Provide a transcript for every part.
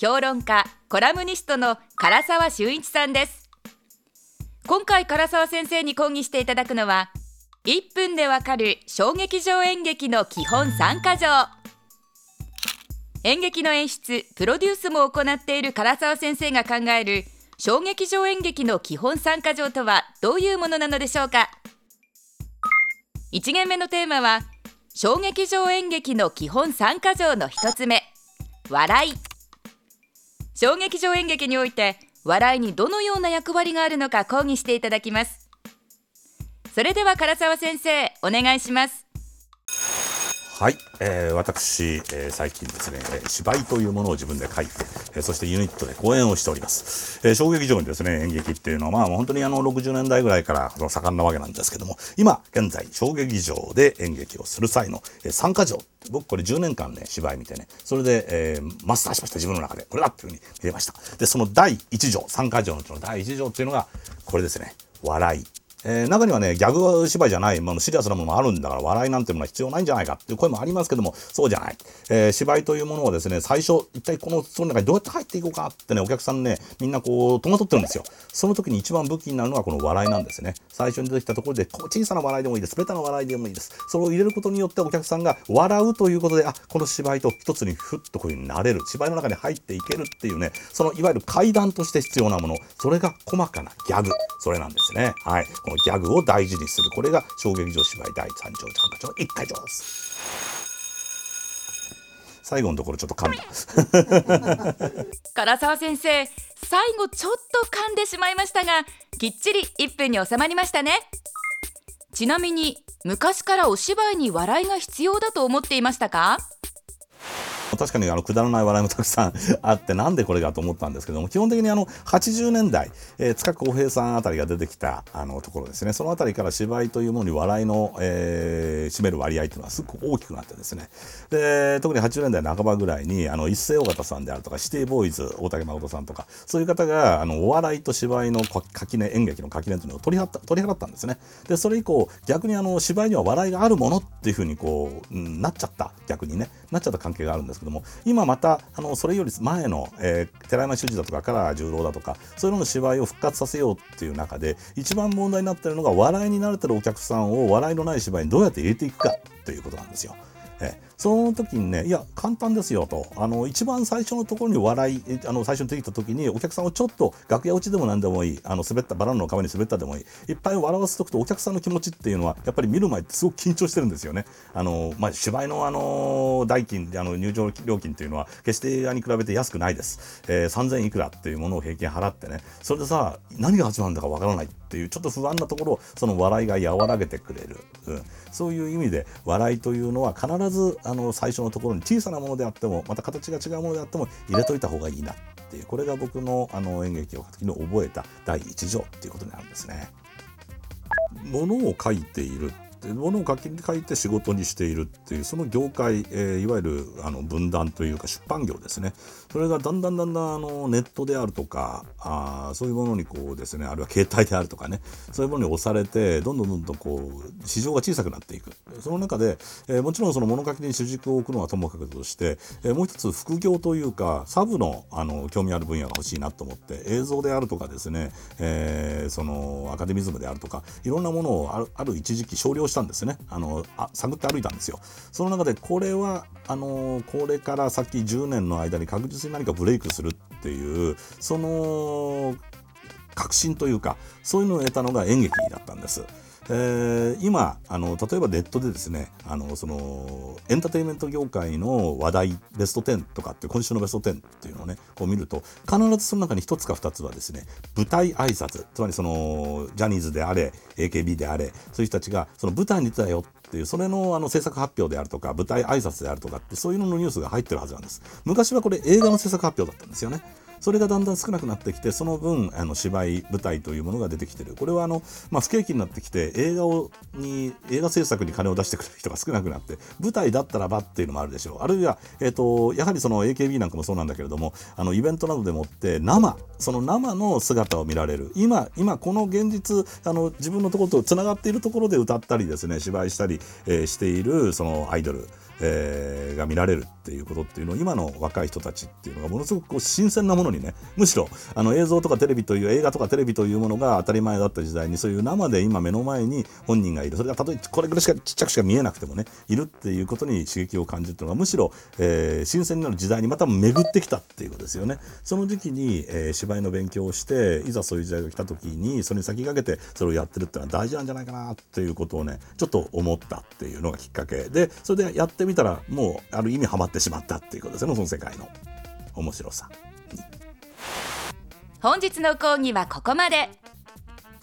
評論家コラムニストの唐沢修一さんです。今回唐沢先生に講義していただくのは1分でわかる小劇場演劇の基本3か条。演劇の演出プロデュースも行っている唐沢先生が考える小劇場演劇の基本3か条とはどういうものなのでしょうか。1限目のテーマは小劇場演劇の基本3か条の1つ目。笑い。小劇場演劇において笑いにどのような役割があるのか講義していただきます。それでは唐沢先生お願いします。はい、えー、私、えー、最近ですね、芝居というものを自分で書いて、えー、そしてユニットで公演をしております。えー、小劇場にですね、演劇っていうのは、まあ本当にあの60年代ぐらいから盛んなわけなんですけども、今現在小劇場で演劇をする際の、えー、参加条、僕これ10年間ね、芝居見てね、それで、えー、マスターしました、自分の中で。これだっていうふうに入れました。で、その第1条、参加条のうちの第1条っていうのが、これですね、笑い。えー、中にはね、ギャグ芝居じゃない、まあ、シリアスなものもあるんだから、笑いなんていうのは必要ないんじゃないかっていう声もありますけども、そうじゃない。えー、芝居というものをですね、最初、一体この、その中にどうやって入っていこうかってね、お客さんね、みんなこう、戸惑ってるんですよ。その時に一番武器になるのがこの笑いなんですね。最初に出てきたところで、小さな笑いでもいいです。ベタな笑いでもいいです。それを入れることによってお客さんが笑うということで、あ、この芝居と一つにふっとこういうふうになれる。芝居の中に入っていけるっていうね、そのいわゆる階段として必要なもの、それが細かなギャグ。それなんですね。はい。このギャグを大事にする。これが小劇場芝居第3条3か条の1回条です最後のところちょっと噛んだ。唐沢先生最後ちょっと噛んでしまいましたがきっちり1分に収まりましたね。ちなみに昔からお芝居に笑いが必要だと思っていましたか？確かにあのくだらない笑いもたくさんあってなんでこれかと思ったんですけども基本的にあの80年代、えー、塚公平さんあたりが出てきたあのところですね。そのあたりから芝居というものに笑いの、えー、占める割合というのはすごく大きくなってですね。で特に80年代半ばぐらいにあの一世尾形さんであるとかシティボーイズ大竹誠さんとかそういう方があのお笑いと芝居の垣根演劇の垣根というのを取り払った取り払ったんですね。でそれ以降逆にあの芝居には笑いがあるものっていうふうにこう、うん、なっちゃった。逆にねなっちゃった関係があるんですけども今またあのそれより前の、えー、寺山修司だとか唐十郎だとかそういうのの芝居を復活させようっていう中で一番問題になってるのが笑いに慣れてるお客さんを笑いのない芝居にどうやって入れていくかということなんですよ。えその時にね、いや、簡単ですよと、あの一番最初のところに笑い、あの最初に出てきた時に、お客さんをちょっと楽屋落ちでも何でもいい、あの滑ったバランの皮に滑ったでもいい、いっぱい笑わせておくと、お客さんの気持ちっていうのは、やっぱり見る前ってすごく緊張してるんですよね。あのまあ、芝居のあの代金、あの入場料金っていうのは、決して映画に比べて安くないです。えー、3000いくらっていうものを平均払ってね、それでさ、何が始まるんだかわからない。っていう、ちょっと不安なところを、その笑いが和らげてくれる。うん、そういう意味で、笑いというのは必ずあの最初のところに小さなものであってもまた形が違うものであっても入れといた方がいいなっていうこれが僕のあの演劇を書く時の覚えた第一条っていうことになるんですね。ものを書いているってものを書き書いて仕事にしているっていうその業界、えー、いわゆるあの分断というか出版業ですね。それがだんだんだんだんあのネットであるとかあそういうものにこうですねあるいは携帯であるとかねそういうものに押されてどんどんどんどんこう市場が小さくなっていく。その中で、えー、もちろんその物書きに主軸を置くのはともかくとして、えー、もう一つ副業というかサブのあの興味ある分野が欲しいなと思って映像であるとかですね、えー、そのアカデミズムであるとかいろんなものをあるある一時期少量したんですねあのあ探って歩いたんですよその中でこれはあのこれから先10年の間に確実に何かブレイクするっていうその確信というかそういうのを得たのが演劇だったんです。えー、今あの例えばネットでですねあのそのエンターテインメント業界の話題ベスト10とかって今週のベスト10っていうのをねこう見ると必ずその中に1つか2つはですね舞台挨拶。つまりそのジャニーズであれ AKB であれそういう人たちがその舞台に出たよっていうそれのあの制作発表であるとか舞台挨拶であるとかってそういうののニュースが入ってるはずなんです。昔はこれ映画の制作発表だったんですよね。それがだんだん少なくなってきてその分あの芝居舞台というものが出てきてる。これはあの、まあ、不景気になってきて映画をに映画制作に金を出してくれる人が少なくなって舞台だったらばっていうのもあるでしょう。あるいは、えーと、やはりその AKB なんかもそうなんだけれどもあのイベントなどでもって生その生の姿を見られる。今今この現実あの自分のところとつながっているところで歌ったりですね芝居したり、えー、しているそのアイドルえー、が見られるっていうことっていうのを今の若い人たちっていうのがものすごくこう新鮮なものにねむしろあの映像とかテレビという映画とかテレビというものが当たり前だった時代にそういう生で今目の前に本人がいるそれがたとえこれぐらいしかちっちゃくしか見えなくてもねいるっていうことに刺激を感じるっていうのがむしろ、えー、新鮮になる時代にまた巡ってきたっていうことですよね。その時期に、えー、芝居の勉強をしていざそういう時代が来た時にそれに先駆けてそれをやってるっていうのは大事なんじゃないかなっていうことをねちょっと思ったっていうのがきっかけでそれでやってみたらもうある意味ハマってしまったっていうことですよねその世界の面白さ本日の講義はここまで。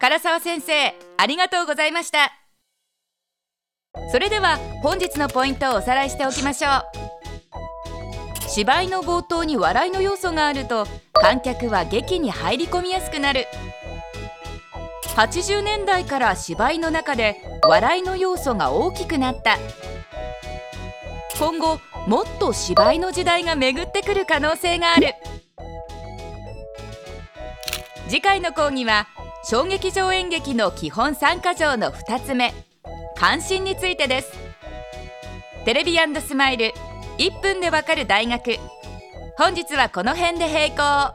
唐沢先生ありがとうございました。それでは本日のポイントをおさらいしておきましょう。芝居の冒頭に笑いの要素があると観客は劇に入り込みやすくなる。80年代から芝居の中で笑いの要素が大きくなった。今後もっと芝居の時代が巡ってくる可能性がある。次回の講義は小劇場演劇の基本3か条の2つ目関心についてです。テレビスマイル1分でわかる大学。本日はこの辺で閉校。